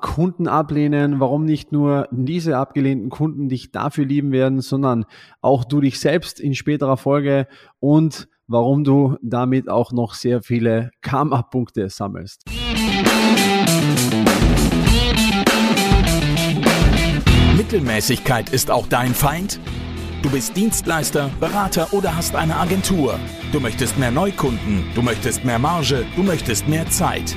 Kunden ablehnen, warum nicht nur diese abgelehnten Kunden dich dafür lieben werden, sondern auch du dich selbst in späterer Folge und warum du damit auch noch sehr viele Karma-Punkte sammelst. Mittelmäßigkeit ist auch dein Feind? Du bist Dienstleister, Berater oder hast eine Agentur. Du möchtest mehr Neukunden, du möchtest mehr Marge, du möchtest mehr Zeit.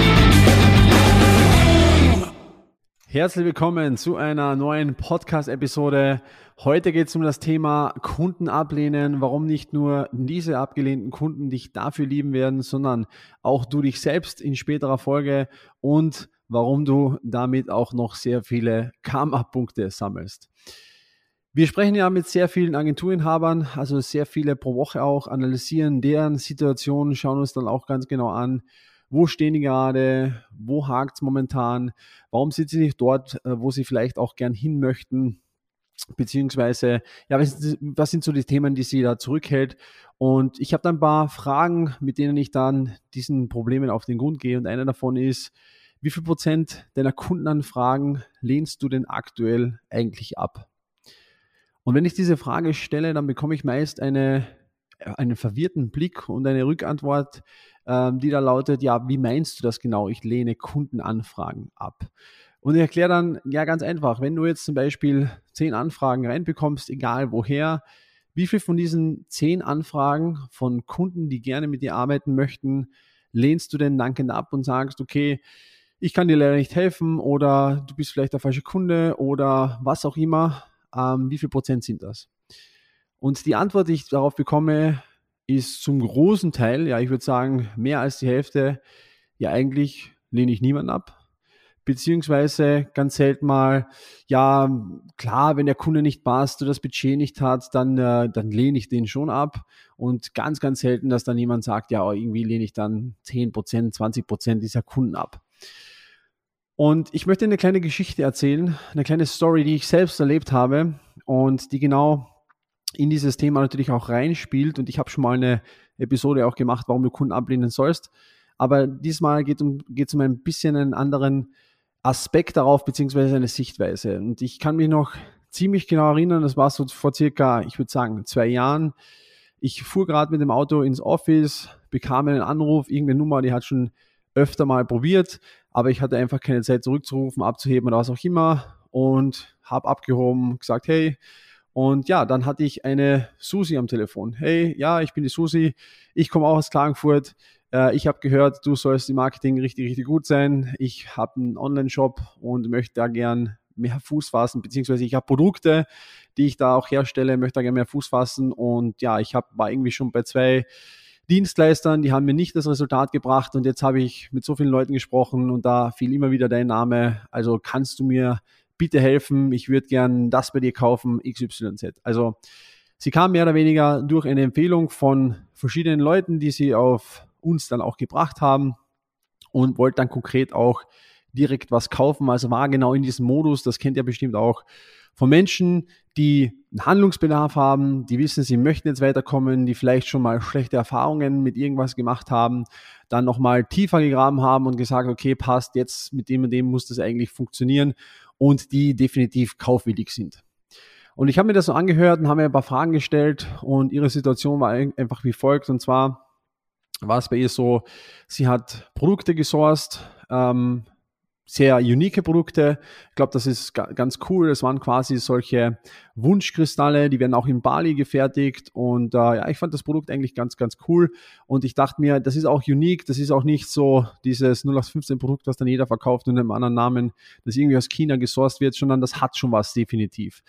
Herzlich willkommen zu einer neuen Podcast-Episode. Heute geht es um das Thema Kunden ablehnen, warum nicht nur diese abgelehnten Kunden dich dafür lieben werden, sondern auch du dich selbst in späterer Folge und warum du damit auch noch sehr viele Karma-Punkte sammelst. Wir sprechen ja mit sehr vielen Agenturinhabern, also sehr viele pro Woche auch, analysieren deren Situation, schauen uns dann auch ganz genau an, wo stehen die gerade? Wo hakt es momentan? Warum sind sie nicht dort, äh, wo sie vielleicht auch gern hin möchten? Beziehungsweise, ja, was, was sind so die Themen, die sie da zurückhält? Und ich habe da ein paar Fragen, mit denen ich dann diesen Problemen auf den Grund gehe. Und einer davon ist, wie viel Prozent deiner Kundenanfragen lehnst du denn aktuell eigentlich ab? Und wenn ich diese Frage stelle, dann bekomme ich meist eine, einen verwirrten Blick und eine Rückantwort, ähm, die da lautet, ja, wie meinst du das genau? Ich lehne Kundenanfragen ab. Und ich erkläre dann, ja, ganz einfach, wenn du jetzt zum Beispiel zehn Anfragen reinbekommst, egal woher, wie viel von diesen zehn Anfragen von Kunden, die gerne mit dir arbeiten möchten, lehnst du denn dankend ab und sagst, okay, ich kann dir leider nicht helfen oder du bist vielleicht der falsche Kunde oder was auch immer. Ähm, wie viel Prozent sind das? Und die Antwort, die ich darauf bekomme, ist zum großen Teil, ja, ich würde sagen, mehr als die Hälfte, ja, eigentlich lehne ich niemanden ab. Beziehungsweise ganz selten mal, ja, klar, wenn der Kunde nicht passt oder das Budget nicht hat, dann, äh, dann lehne ich den schon ab. Und ganz, ganz selten, dass dann jemand sagt, ja, irgendwie lehne ich dann 10%, 20% dieser Kunden ab. Und ich möchte eine kleine Geschichte erzählen, eine kleine Story, die ich selbst erlebt habe und die genau in dieses Thema natürlich auch reinspielt. Und ich habe schon mal eine Episode auch gemacht, warum du Kunden ablehnen sollst. Aber diesmal geht es um, geht's um ein bisschen einen anderen Aspekt darauf, beziehungsweise eine Sichtweise. Und ich kann mich noch ziemlich genau erinnern, das war so vor circa, ich würde sagen, zwei Jahren. Ich fuhr gerade mit dem Auto ins Office, bekam einen Anruf, irgendeine Nummer, die hat schon öfter mal probiert, aber ich hatte einfach keine Zeit zurückzurufen, abzuheben oder was auch immer und habe abgehoben, gesagt, hey, und ja, dann hatte ich eine Susi am Telefon. Hey, ja, ich bin die Susi, ich komme auch aus Klagenfurt. Äh, ich habe gehört, du sollst im Marketing richtig, richtig gut sein. Ich habe einen Online-Shop und möchte da gern mehr Fuß fassen, beziehungsweise ich habe Produkte, die ich da auch herstelle, möchte da gerne mehr Fuß fassen. Und ja, ich hab, war irgendwie schon bei zwei Dienstleistern, die haben mir nicht das Resultat gebracht und jetzt habe ich mit so vielen Leuten gesprochen und da fiel immer wieder dein Name. Also kannst du mir bitte helfen, ich würde gern das bei dir kaufen, XYZ. Also sie kam mehr oder weniger durch eine Empfehlung von verschiedenen Leuten, die sie auf uns dann auch gebracht haben und wollte dann konkret auch direkt was kaufen. Also war genau in diesem Modus, das kennt ihr bestimmt auch von Menschen, die einen Handlungsbedarf haben, die wissen, sie möchten jetzt weiterkommen, die vielleicht schon mal schlechte Erfahrungen mit irgendwas gemacht haben, dann nochmal tiefer gegraben haben und gesagt, okay, passt, jetzt mit dem und dem muss das eigentlich funktionieren und die definitiv kaufwillig sind. Und ich habe mir das so angehört und habe mir ein paar Fragen gestellt und ihre Situation war einfach wie folgt. Und zwar war es bei ihr so, sie hat Produkte gesourced, ähm, sehr unique Produkte. Ich glaube, das ist ganz cool. Es waren quasi solche Wunschkristalle, die werden auch in Bali gefertigt. Und äh, ja, ich fand das Produkt eigentlich ganz, ganz cool. Und ich dachte mir, das ist auch unique. Das ist auch nicht so dieses 0815 Produkt, was dann jeder verkauft unter einem anderen Namen, das irgendwie aus China gesourced wird, sondern das hat schon was definitiv.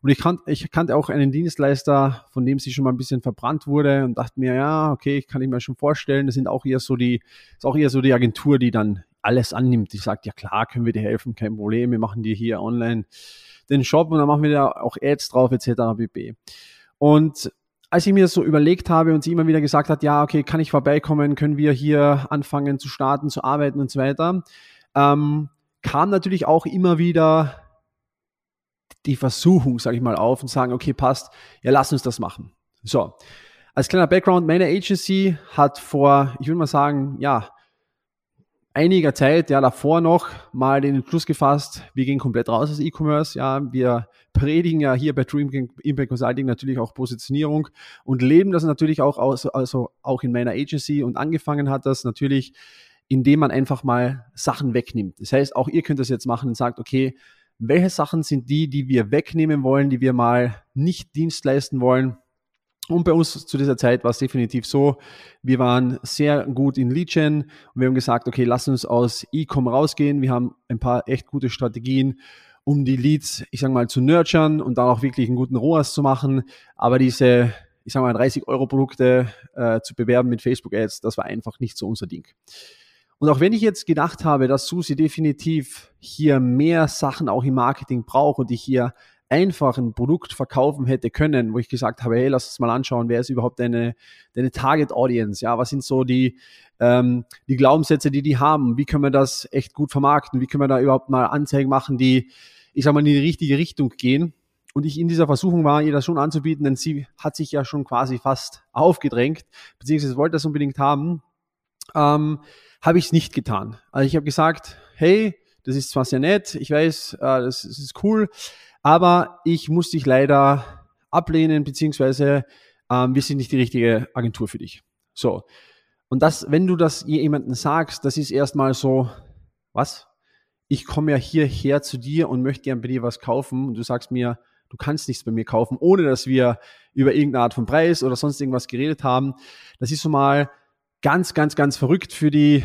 Und ich, kan ich kannte auch einen Dienstleister, von dem sie schon mal ein bisschen verbrannt wurde und dachte mir, ja, okay, ich kann ich mir schon vorstellen, das sind auch eher so die, ist auch eher so die Agentur, die dann alles annimmt. Die sagt, ja klar, können wir dir helfen, kein Problem, wir machen dir hier online den Shop und dann machen wir da auch Ads drauf etc. pp. Und als ich mir das so überlegt habe und sie immer wieder gesagt hat, ja, okay, kann ich vorbeikommen, können wir hier anfangen zu starten, zu arbeiten und so weiter, ähm, kam natürlich auch immer wieder die Versuchung, sage ich mal, auf und sagen, okay, passt, ja, lass uns das machen. So, als kleiner Background, meine Agency hat vor, ich würde mal sagen, ja, einiger Zeit, ja, davor noch mal den Entschluss gefasst, wir gehen komplett raus aus E-Commerce, ja, wir predigen ja hier bei Dream Impact Consulting natürlich auch Positionierung und leben das natürlich auch aus, also auch in meiner Agency und angefangen hat das natürlich, indem man einfach mal Sachen wegnimmt. Das heißt, auch ihr könnt das jetzt machen und sagt, okay, welche Sachen sind die, die wir wegnehmen wollen, die wir mal nicht Dienst leisten wollen, und bei uns zu dieser Zeit war es definitiv so, wir waren sehr gut in Lead-Gen und wir haben gesagt, okay, lass uns aus E-Com rausgehen. Wir haben ein paar echt gute Strategien, um die Leads, ich sage mal, zu nurturen und dann auch wirklich einen guten ROAS zu machen. Aber diese, ich sage mal, 30 Euro Produkte äh, zu bewerben mit Facebook Ads, das war einfach nicht so unser Ding. Und auch wenn ich jetzt gedacht habe, dass Susi definitiv hier mehr Sachen auch im Marketing braucht und ich hier einfach ein Produkt verkaufen hätte können, wo ich gesagt habe, hey, lass uns mal anschauen, wer ist überhaupt deine, deine Target Audience? Ja, was sind so die, ähm, die Glaubenssätze, die die haben? Wie können wir das echt gut vermarkten? Wie können wir da überhaupt mal Anzeigen machen, die, ich sag mal, in die richtige Richtung gehen? Und ich in dieser Versuchung war, ihr das schon anzubieten, denn sie hat sich ja schon quasi fast aufgedrängt, beziehungsweise wollte das unbedingt haben, ähm, habe ich es nicht getan. Also ich habe gesagt, hey, das ist zwar sehr nett, ich weiß, äh, das, das ist cool, aber ich muss dich leider ablehnen, beziehungsweise ähm, wir sind nicht die richtige Agentur für dich. So. Und das, wenn du das jemandem sagst, das ist erstmal so, was? Ich komme ja hierher zu dir und möchte gern bei dir was kaufen und du sagst mir, du kannst nichts bei mir kaufen, ohne dass wir über irgendeine Art von Preis oder sonst irgendwas geredet haben. Das ist so mal ganz, ganz, ganz verrückt für die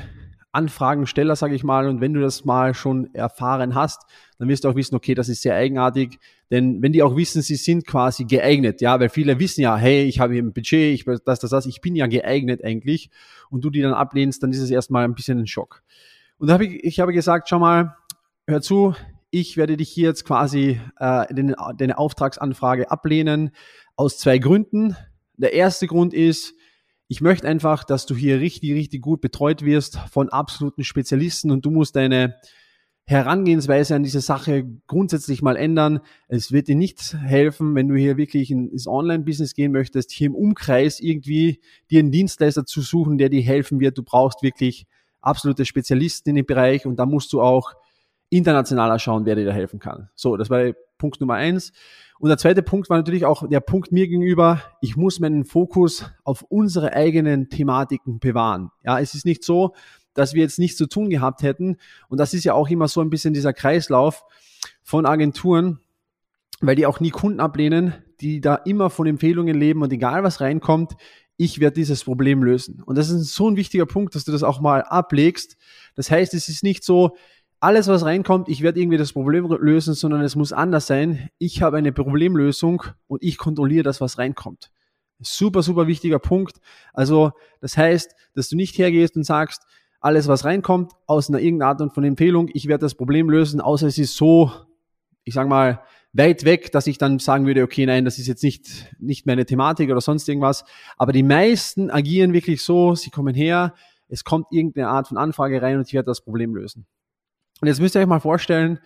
Anfragensteller, sage ich mal. Und wenn du das mal schon erfahren hast, dann wirst du auch wissen, okay, das ist sehr eigenartig. Denn wenn die auch wissen, sie sind quasi geeignet, ja, weil viele wissen ja, hey, ich habe hier ein Budget, ich das, das, das, ich bin ja geeignet eigentlich. Und du die dann ablehnst, dann ist es erstmal ein bisschen ein Schock. Und da habe ich, ich habe gesagt, schau mal, hör zu, ich werde dich hier jetzt quasi äh, deine, deine Auftragsanfrage ablehnen aus zwei Gründen. Der erste Grund ist, ich möchte einfach, dass du hier richtig, richtig gut betreut wirst von absoluten Spezialisten und du musst deine Herangehensweise an diese Sache grundsätzlich mal ändern. Es wird dir nicht helfen, wenn du hier wirklich ins Online-Business gehen möchtest, hier im Umkreis irgendwie dir einen Dienstleister zu suchen, der dir helfen wird. Du brauchst wirklich absolute Spezialisten in dem Bereich und da musst du auch internationaler schauen, wer dir da helfen kann. So, das war Punkt Nummer eins. Und der zweite Punkt war natürlich auch der Punkt mir gegenüber, ich muss meinen Fokus auf unsere eigenen Thematiken bewahren. Ja, es ist nicht so, dass wir jetzt nichts zu tun gehabt hätten. Und das ist ja auch immer so ein bisschen dieser Kreislauf von Agenturen, weil die auch nie Kunden ablehnen, die da immer von Empfehlungen leben und egal was reinkommt, ich werde dieses Problem lösen. Und das ist so ein wichtiger Punkt, dass du das auch mal ablegst. Das heißt, es ist nicht so, alles, was reinkommt, ich werde irgendwie das Problem lösen, sondern es muss anders sein. Ich habe eine Problemlösung und ich kontrolliere das, was reinkommt. Super, super wichtiger Punkt. Also, das heißt, dass du nicht hergehst und sagst, alles, was reinkommt, aus einer irgendeiner Art und von Empfehlung, ich werde das Problem lösen, außer es ist so, ich sag mal, weit weg, dass ich dann sagen würde, okay, nein, das ist jetzt nicht, nicht mehr eine Thematik oder sonst irgendwas. Aber die meisten agieren wirklich so, sie kommen her, es kommt irgendeine Art von Anfrage rein und ich werde das Problem lösen. Und jetzt müsst ihr euch mal vorstellen,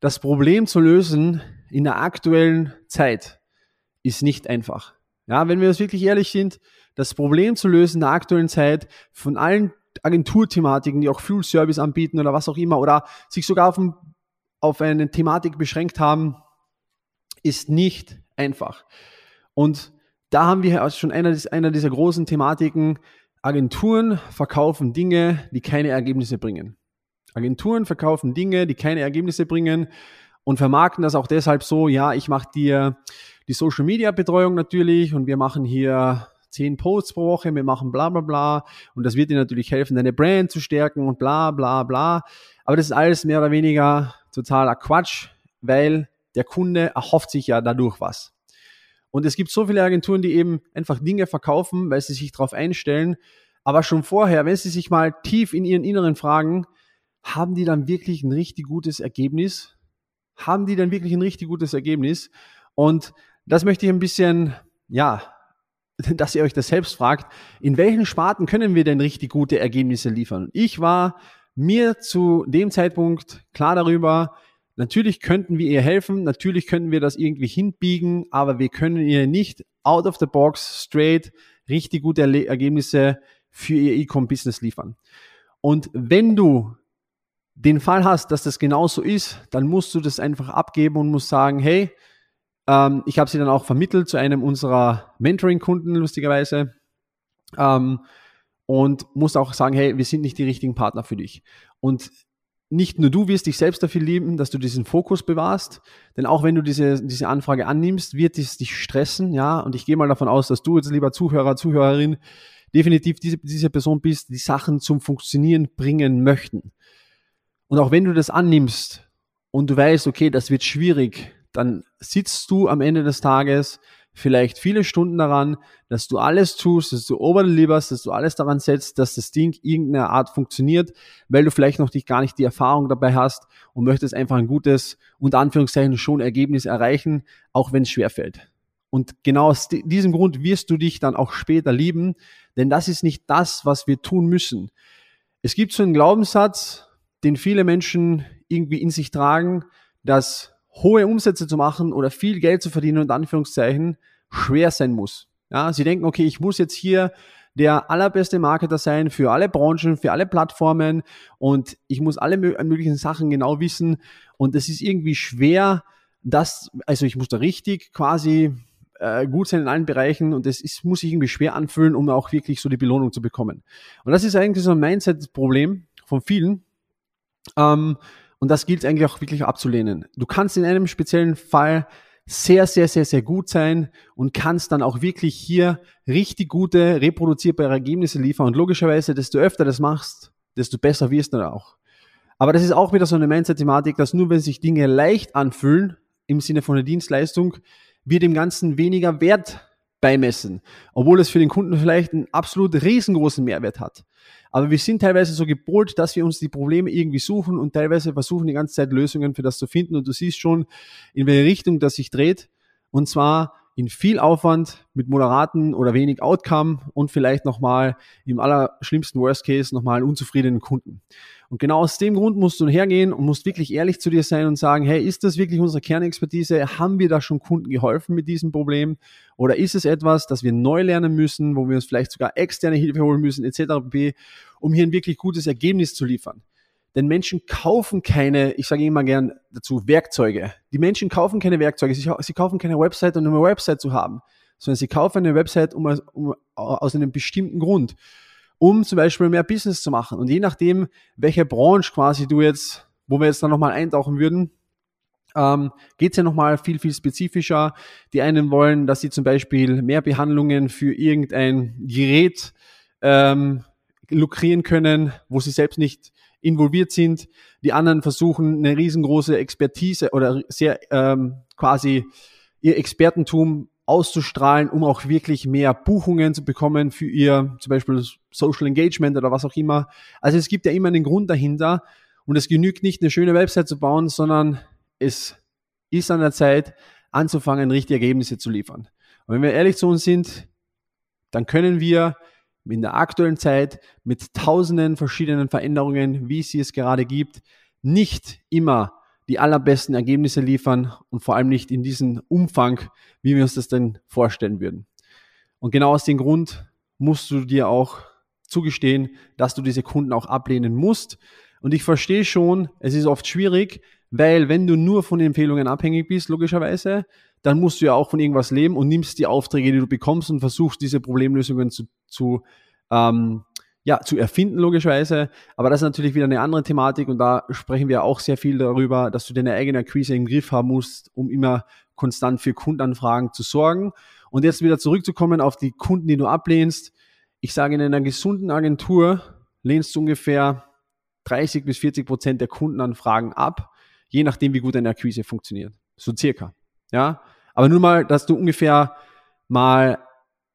das Problem zu lösen in der aktuellen Zeit ist nicht einfach. Ja, wenn wir uns wirklich ehrlich sind, das Problem zu lösen in der aktuellen Zeit von allen Agenturthematiken, die auch Full Service anbieten oder was auch immer, oder sich sogar auf, ein, auf eine Thematik beschränkt haben, ist nicht einfach. Und da haben wir also schon einer, einer dieser großen Thematiken, Agenturen verkaufen Dinge, die keine Ergebnisse bringen. Agenturen verkaufen Dinge, die keine Ergebnisse bringen und vermarkten das auch deshalb so, ja, ich mache dir die Social Media Betreuung natürlich und wir machen hier zehn Posts pro Woche, wir machen bla bla bla und das wird dir natürlich helfen, deine Brand zu stärken und bla bla bla. Aber das ist alles mehr oder weniger totaler Quatsch, weil der Kunde erhofft sich ja dadurch was. Und es gibt so viele Agenturen, die eben einfach Dinge verkaufen, weil sie sich darauf einstellen, aber schon vorher, wenn sie sich mal tief in ihren Inneren fragen, haben die dann wirklich ein richtig gutes Ergebnis? Haben die dann wirklich ein richtig gutes Ergebnis? Und das möchte ich ein bisschen, ja, dass ihr euch das selbst fragt, in welchen Sparten können wir denn richtig gute Ergebnisse liefern? Ich war mir zu dem Zeitpunkt klar darüber, natürlich könnten wir ihr helfen, natürlich könnten wir das irgendwie hinbiegen, aber wir können ihr nicht out of the box straight richtig gute Ergebnisse für ihr E-Com-Business liefern. Und wenn du den Fall hast, dass das genauso ist, dann musst du das einfach abgeben und musst sagen, hey, ähm, ich habe sie dann auch vermittelt zu einem unserer Mentoring-Kunden, lustigerweise. Ähm, und musst auch sagen, hey, wir sind nicht die richtigen Partner für dich. Und nicht nur du wirst dich selbst dafür lieben, dass du diesen Fokus bewahrst, denn auch wenn du diese, diese Anfrage annimmst, wird es dich stressen, ja, und ich gehe mal davon aus, dass du jetzt lieber Zuhörer, Zuhörerin, definitiv diese, diese Person bist, die Sachen zum Funktionieren bringen möchten. Und auch wenn du das annimmst und du weißt, okay, das wird schwierig, dann sitzt du am Ende des Tages vielleicht viele Stunden daran, dass du alles tust, dass du overdelieferst, dass du alles daran setzt, dass das Ding irgendeiner Art funktioniert, weil du vielleicht noch nicht gar nicht die Erfahrung dabei hast und möchtest einfach ein gutes, unter Anführungszeichen, schon Ergebnis erreichen, auch wenn es schwerfällt. Und genau aus diesem Grund wirst du dich dann auch später lieben, denn das ist nicht das, was wir tun müssen. Es gibt so einen Glaubenssatz, den viele Menschen irgendwie in sich tragen, dass hohe Umsätze zu machen oder viel Geld zu verdienen und Anführungszeichen schwer sein muss. Ja, sie denken, okay, ich muss jetzt hier der allerbeste Marketer sein für alle Branchen, für alle Plattformen und ich muss alle möglichen Sachen genau wissen und es ist irgendwie schwer, das, also ich muss da richtig quasi äh, gut sein in allen Bereichen und es muss sich irgendwie schwer anfühlen, um auch wirklich so die Belohnung zu bekommen. Und das ist eigentlich so ein Mindset-Problem von vielen. Ähm, und das gilt eigentlich auch wirklich abzulehnen. Du kannst in einem speziellen Fall sehr, sehr, sehr, sehr gut sein und kannst dann auch wirklich hier richtig gute, reproduzierbare Ergebnisse liefern. Und logischerweise, desto öfter das machst, desto besser wirst du dann auch. Aber das ist auch wieder so eine Mindset-Thematik, dass nur wenn sich Dinge leicht anfühlen, im Sinne von der Dienstleistung, wir dem Ganzen weniger Wert beimessen, obwohl es für den Kunden vielleicht einen absolut riesengroßen Mehrwert hat. Aber wir sind teilweise so gepolt, dass wir uns die Probleme irgendwie suchen und teilweise versuchen die ganze Zeit Lösungen für das zu finden. Und du siehst schon, in welche Richtung das sich dreht. Und zwar in viel Aufwand mit moderaten oder wenig Outcome und vielleicht nochmal im allerschlimmsten Worst Case nochmal einen unzufriedenen Kunden. Und genau aus dem Grund musst du hergehen und musst wirklich ehrlich zu dir sein und sagen, hey, ist das wirklich unsere Kernexpertise? Haben wir da schon Kunden geholfen mit diesem Problem? Oder ist es etwas, das wir neu lernen müssen, wo wir uns vielleicht sogar externe Hilfe holen müssen, etc., um hier ein wirklich gutes Ergebnis zu liefern? Denn Menschen kaufen keine, ich sage immer gern dazu, Werkzeuge. Die Menschen kaufen keine Werkzeuge, sie, sie kaufen keine Website, um eine Website zu haben, sondern sie kaufen eine Website um, um, aus einem bestimmten Grund um zum Beispiel mehr Business zu machen. Und je nachdem, welche Branche quasi du jetzt, wo wir jetzt dann nochmal eintauchen würden, ähm, geht es ja nochmal viel, viel spezifischer. Die einen wollen, dass sie zum Beispiel mehr Behandlungen für irgendein Gerät ähm, lukrieren können, wo sie selbst nicht involviert sind. Die anderen versuchen eine riesengroße Expertise oder sehr ähm, quasi ihr Expertentum auszustrahlen, um auch wirklich mehr Buchungen zu bekommen für ihr zum Beispiel Social Engagement oder was auch immer. Also es gibt ja immer einen Grund dahinter und es genügt nicht, eine schöne Website zu bauen, sondern es ist an der Zeit, anzufangen, richtige Ergebnisse zu liefern. Und wenn wir ehrlich zu uns sind, dann können wir in der aktuellen Zeit mit tausenden verschiedenen Veränderungen, wie es sie es gerade gibt, nicht immer die allerbesten Ergebnisse liefern und vor allem nicht in diesem Umfang, wie wir uns das denn vorstellen würden. Und genau aus dem Grund musst du dir auch zugestehen, dass du diese Kunden auch ablehnen musst. Und ich verstehe schon, es ist oft schwierig, weil wenn du nur von Empfehlungen abhängig bist, logischerweise, dann musst du ja auch von irgendwas leben und nimmst die Aufträge, die du bekommst und versuchst diese Problemlösungen zu, zu ähm, ja, zu erfinden, logischerweise. Aber das ist natürlich wieder eine andere Thematik und da sprechen wir auch sehr viel darüber, dass du deine eigene Akquise im Griff haben musst, um immer konstant für Kundenanfragen zu sorgen. Und jetzt wieder zurückzukommen auf die Kunden, die du ablehnst. Ich sage, in einer gesunden Agentur lehnst du ungefähr 30 bis 40 Prozent der Kundenanfragen ab, je nachdem, wie gut deine Akquise funktioniert. So circa. Ja. Aber nur mal, dass du ungefähr mal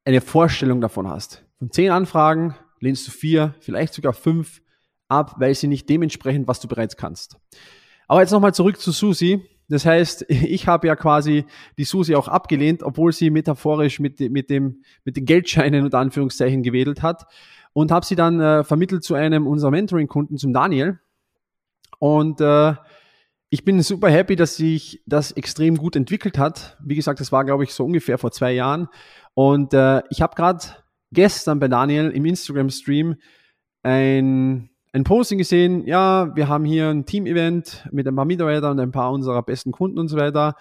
eine Vorstellung davon hast. Von zehn Anfragen lehnst du vier, vielleicht sogar fünf ab, weil sie nicht dementsprechend, was du bereits kannst. Aber jetzt nochmal zurück zu Susi. Das heißt, ich habe ja quasi die Susi auch abgelehnt, obwohl sie metaphorisch mit, mit, dem, mit den Geldscheinen unter Anführungszeichen gewedelt hat und habe sie dann äh, vermittelt zu einem unserer Mentoring-Kunden, zum Daniel. Und äh, ich bin super happy, dass sich das extrem gut entwickelt hat. Wie gesagt, das war, glaube ich, so ungefähr vor zwei Jahren. Und äh, ich habe gerade gestern bei Daniel im Instagram-Stream ein, ein Posting gesehen. Ja, wir haben hier ein Team-Event mit ein paar Mitarbeitern und ein paar unserer besten Kunden und so weiter.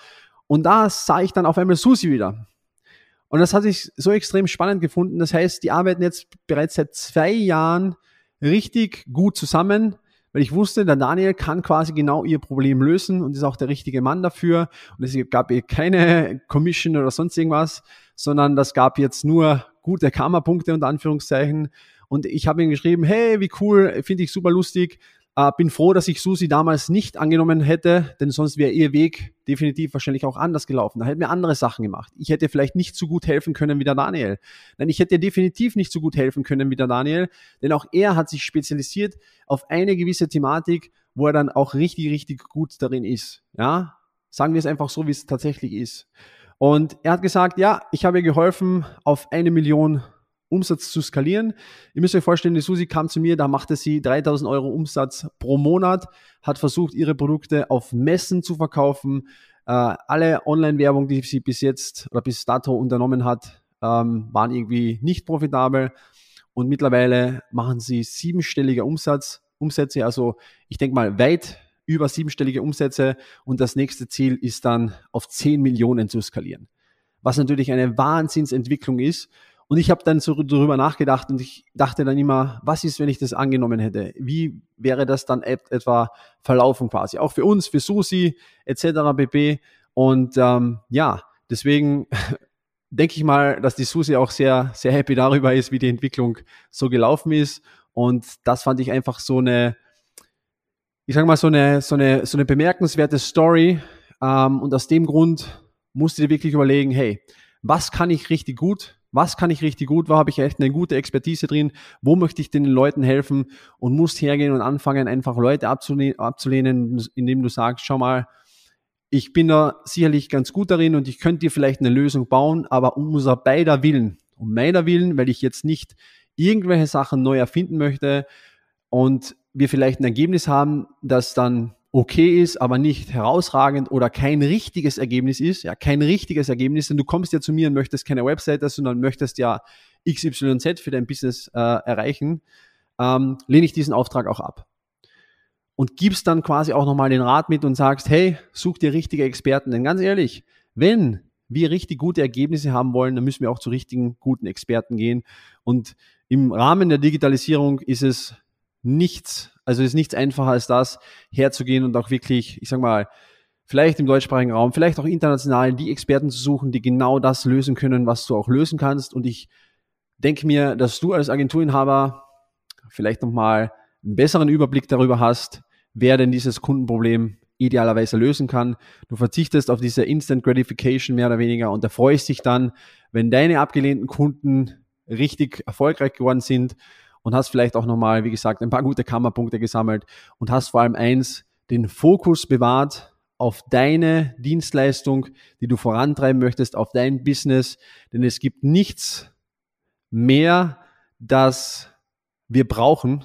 Und da sah ich dann auf einmal Susi wieder. Und das hat sich so extrem spannend gefunden. Das heißt, die arbeiten jetzt bereits seit zwei Jahren richtig gut zusammen weil ich wusste, der Daniel kann quasi genau ihr Problem lösen und ist auch der richtige Mann dafür. Und es gab ihr keine Commission oder sonst irgendwas, sondern das gab jetzt nur gute Karma-Punkte unter Anführungszeichen. Und ich habe ihm geschrieben, hey, wie cool, finde ich super lustig. Äh, bin froh, dass ich Susi damals nicht angenommen hätte, denn sonst wäre ihr Weg definitiv wahrscheinlich auch anders gelaufen. Da hätten wir andere Sachen gemacht. Ich hätte vielleicht nicht so gut helfen können wie der Daniel. Nein, ich hätte definitiv nicht so gut helfen können wie der Daniel, denn auch er hat sich spezialisiert auf eine gewisse Thematik, wo er dann auch richtig, richtig gut darin ist. Ja, sagen wir es einfach so, wie es tatsächlich ist. Und er hat gesagt, ja, ich habe ihr geholfen, auf eine Million Umsatz zu skalieren. Ihr müsst euch vorstellen, die Susi kam zu mir, da machte sie 3000 Euro Umsatz pro Monat, hat versucht, ihre Produkte auf Messen zu verkaufen. Äh, alle Online-Werbung, die sie bis jetzt oder bis dato unternommen hat, ähm, waren irgendwie nicht profitabel. Und mittlerweile machen sie siebenstellige Umsatz, Umsätze, also ich denke mal weit über siebenstellige Umsätze. Und das nächste Ziel ist dann auf 10 Millionen zu skalieren. Was natürlich eine Wahnsinnsentwicklung ist. Und ich habe dann so darüber nachgedacht und ich dachte dann immer, was ist, wenn ich das angenommen hätte? Wie wäre das dann et etwa verlaufen quasi? Auch für uns, für Susi etc. pp. Und ähm, ja, deswegen denke ich mal, dass die Susi auch sehr, sehr happy darüber ist, wie die Entwicklung so gelaufen ist. Und das fand ich einfach so eine, ich sage mal, so eine, so eine, so eine bemerkenswerte Story. Ähm, und aus dem Grund musste ich wirklich überlegen, hey, was kann ich richtig gut? Was kann ich richtig gut? Wo habe ich echt eine gute Expertise drin? Wo möchte ich den Leuten helfen? Und musst hergehen und anfangen, einfach Leute abzulehnen, abzulehnen indem du sagst, schau mal, ich bin da sicherlich ganz gut darin und ich könnte dir vielleicht eine Lösung bauen, aber um unser beider Willen, um meiner Willen, weil ich jetzt nicht irgendwelche Sachen neu erfinden möchte und wir vielleicht ein Ergebnis haben, das dann okay ist, aber nicht herausragend oder kein richtiges Ergebnis ist, ja, kein richtiges Ergebnis, denn du kommst ja zu mir und möchtest keine Webseite, sondern möchtest ja XYZ für dein Business äh, erreichen, ähm, lehne ich diesen Auftrag auch ab. Und gibst dann quasi auch nochmal den Rat mit und sagst, hey, such dir richtige Experten. Denn ganz ehrlich, wenn wir richtig gute Ergebnisse haben wollen, dann müssen wir auch zu richtigen, guten Experten gehen. Und im Rahmen der Digitalisierung ist es nichts, also ist nichts einfacher als das, herzugehen und auch wirklich, ich sag mal, vielleicht im deutschsprachigen Raum, vielleicht auch international die Experten zu suchen, die genau das lösen können, was du auch lösen kannst. Und ich denke mir, dass du als Agenturinhaber vielleicht nochmal einen besseren Überblick darüber hast, wer denn dieses Kundenproblem idealerweise lösen kann. Du verzichtest auf diese Instant Gratification mehr oder weniger und erfreust dich dann, wenn deine abgelehnten Kunden richtig erfolgreich geworden sind und hast vielleicht auch nochmal, wie gesagt, ein paar gute Kammerpunkte gesammelt und hast vor allem eins, den Fokus bewahrt auf deine Dienstleistung, die du vorantreiben möchtest, auf dein Business. Denn es gibt nichts mehr, das wir brauchen,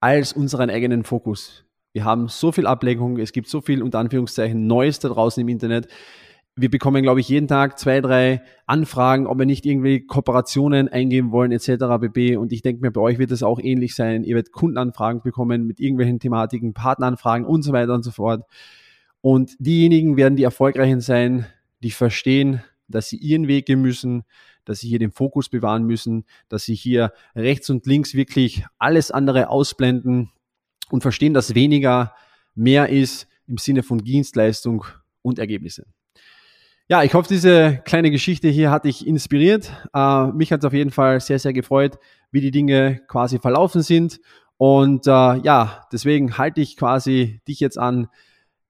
als unseren eigenen Fokus. Wir haben so viel Ablenkung, es gibt so viel unter Anführungszeichen Neues da draußen im Internet wir bekommen, glaube ich, jeden Tag zwei, drei Anfragen, ob wir nicht irgendwie Kooperationen eingeben wollen, etc. bb. Und ich denke mir, bei euch wird es auch ähnlich sein. Ihr werdet Kundenanfragen bekommen mit irgendwelchen Thematiken, Partneranfragen und so weiter und so fort. Und diejenigen werden die Erfolgreichen sein, die verstehen, dass sie ihren Weg gehen müssen, dass sie hier den Fokus bewahren müssen, dass sie hier rechts und links wirklich alles andere ausblenden und verstehen, dass weniger mehr ist im Sinne von Dienstleistung und Ergebnisse. Ja, ich hoffe, diese kleine Geschichte hier hat dich inspiriert. Äh, mich hat es auf jeden Fall sehr, sehr gefreut, wie die Dinge quasi verlaufen sind. Und äh, ja, deswegen halte ich quasi dich jetzt an.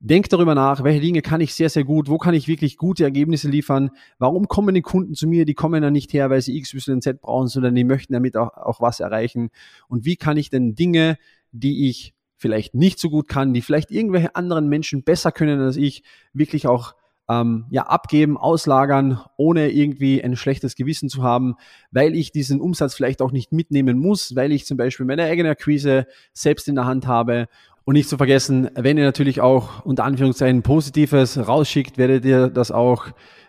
Denk darüber nach, welche Dinge kann ich sehr, sehr gut, wo kann ich wirklich gute Ergebnisse liefern, warum kommen die Kunden zu mir, die kommen ja nicht her, weil sie X, Y, Z brauchen, sondern die möchten damit auch, auch was erreichen und wie kann ich denn Dinge, die ich vielleicht nicht so gut kann, die vielleicht irgendwelche anderen Menschen besser können als ich, wirklich auch ähm, ja, abgeben, auslagern, ohne irgendwie ein schlechtes Gewissen zu haben, weil ich diesen Umsatz vielleicht auch nicht mitnehmen muss, weil ich zum Beispiel meine eigene Akquise selbst in der Hand habe. Und nicht zu vergessen, wenn ihr natürlich auch unter Anführungszeichen Positives rausschickt, werdet ihr das auch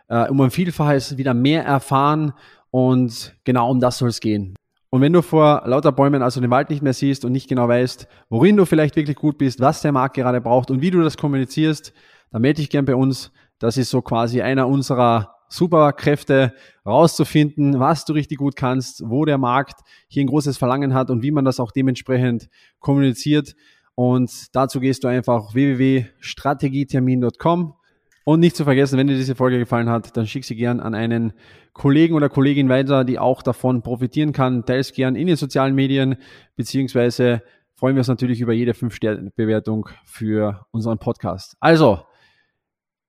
äh, um ein Vielfaches wieder mehr erfahren. Und genau um das soll es gehen. Und wenn du vor lauter Bäumen also den Wald nicht mehr siehst und nicht genau weißt, worin du vielleicht wirklich gut bist, was der Markt gerade braucht und wie du das kommunizierst, dann melde dich gern bei uns. Das ist so quasi einer unserer Superkräfte, rauszufinden, was du richtig gut kannst, wo der Markt hier ein großes Verlangen hat und wie man das auch dementsprechend kommuniziert. Und dazu gehst du einfach www.strategietermin.com. Und nicht zu vergessen, wenn dir diese Folge gefallen hat, dann schick sie gern an einen Kollegen oder Kollegin weiter, die auch davon profitieren kann. Teile es gern in den sozialen Medien, beziehungsweise freuen wir uns natürlich über jede 5-Sterne-Bewertung für unseren Podcast. Also,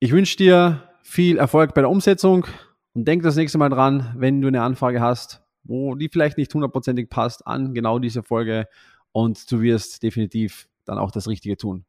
ich wünsche dir viel Erfolg bei der Umsetzung und denk das nächste Mal dran, wenn du eine Anfrage hast, wo die vielleicht nicht hundertprozentig passt, an genau diese Folge und du wirst definitiv dann auch das Richtige tun.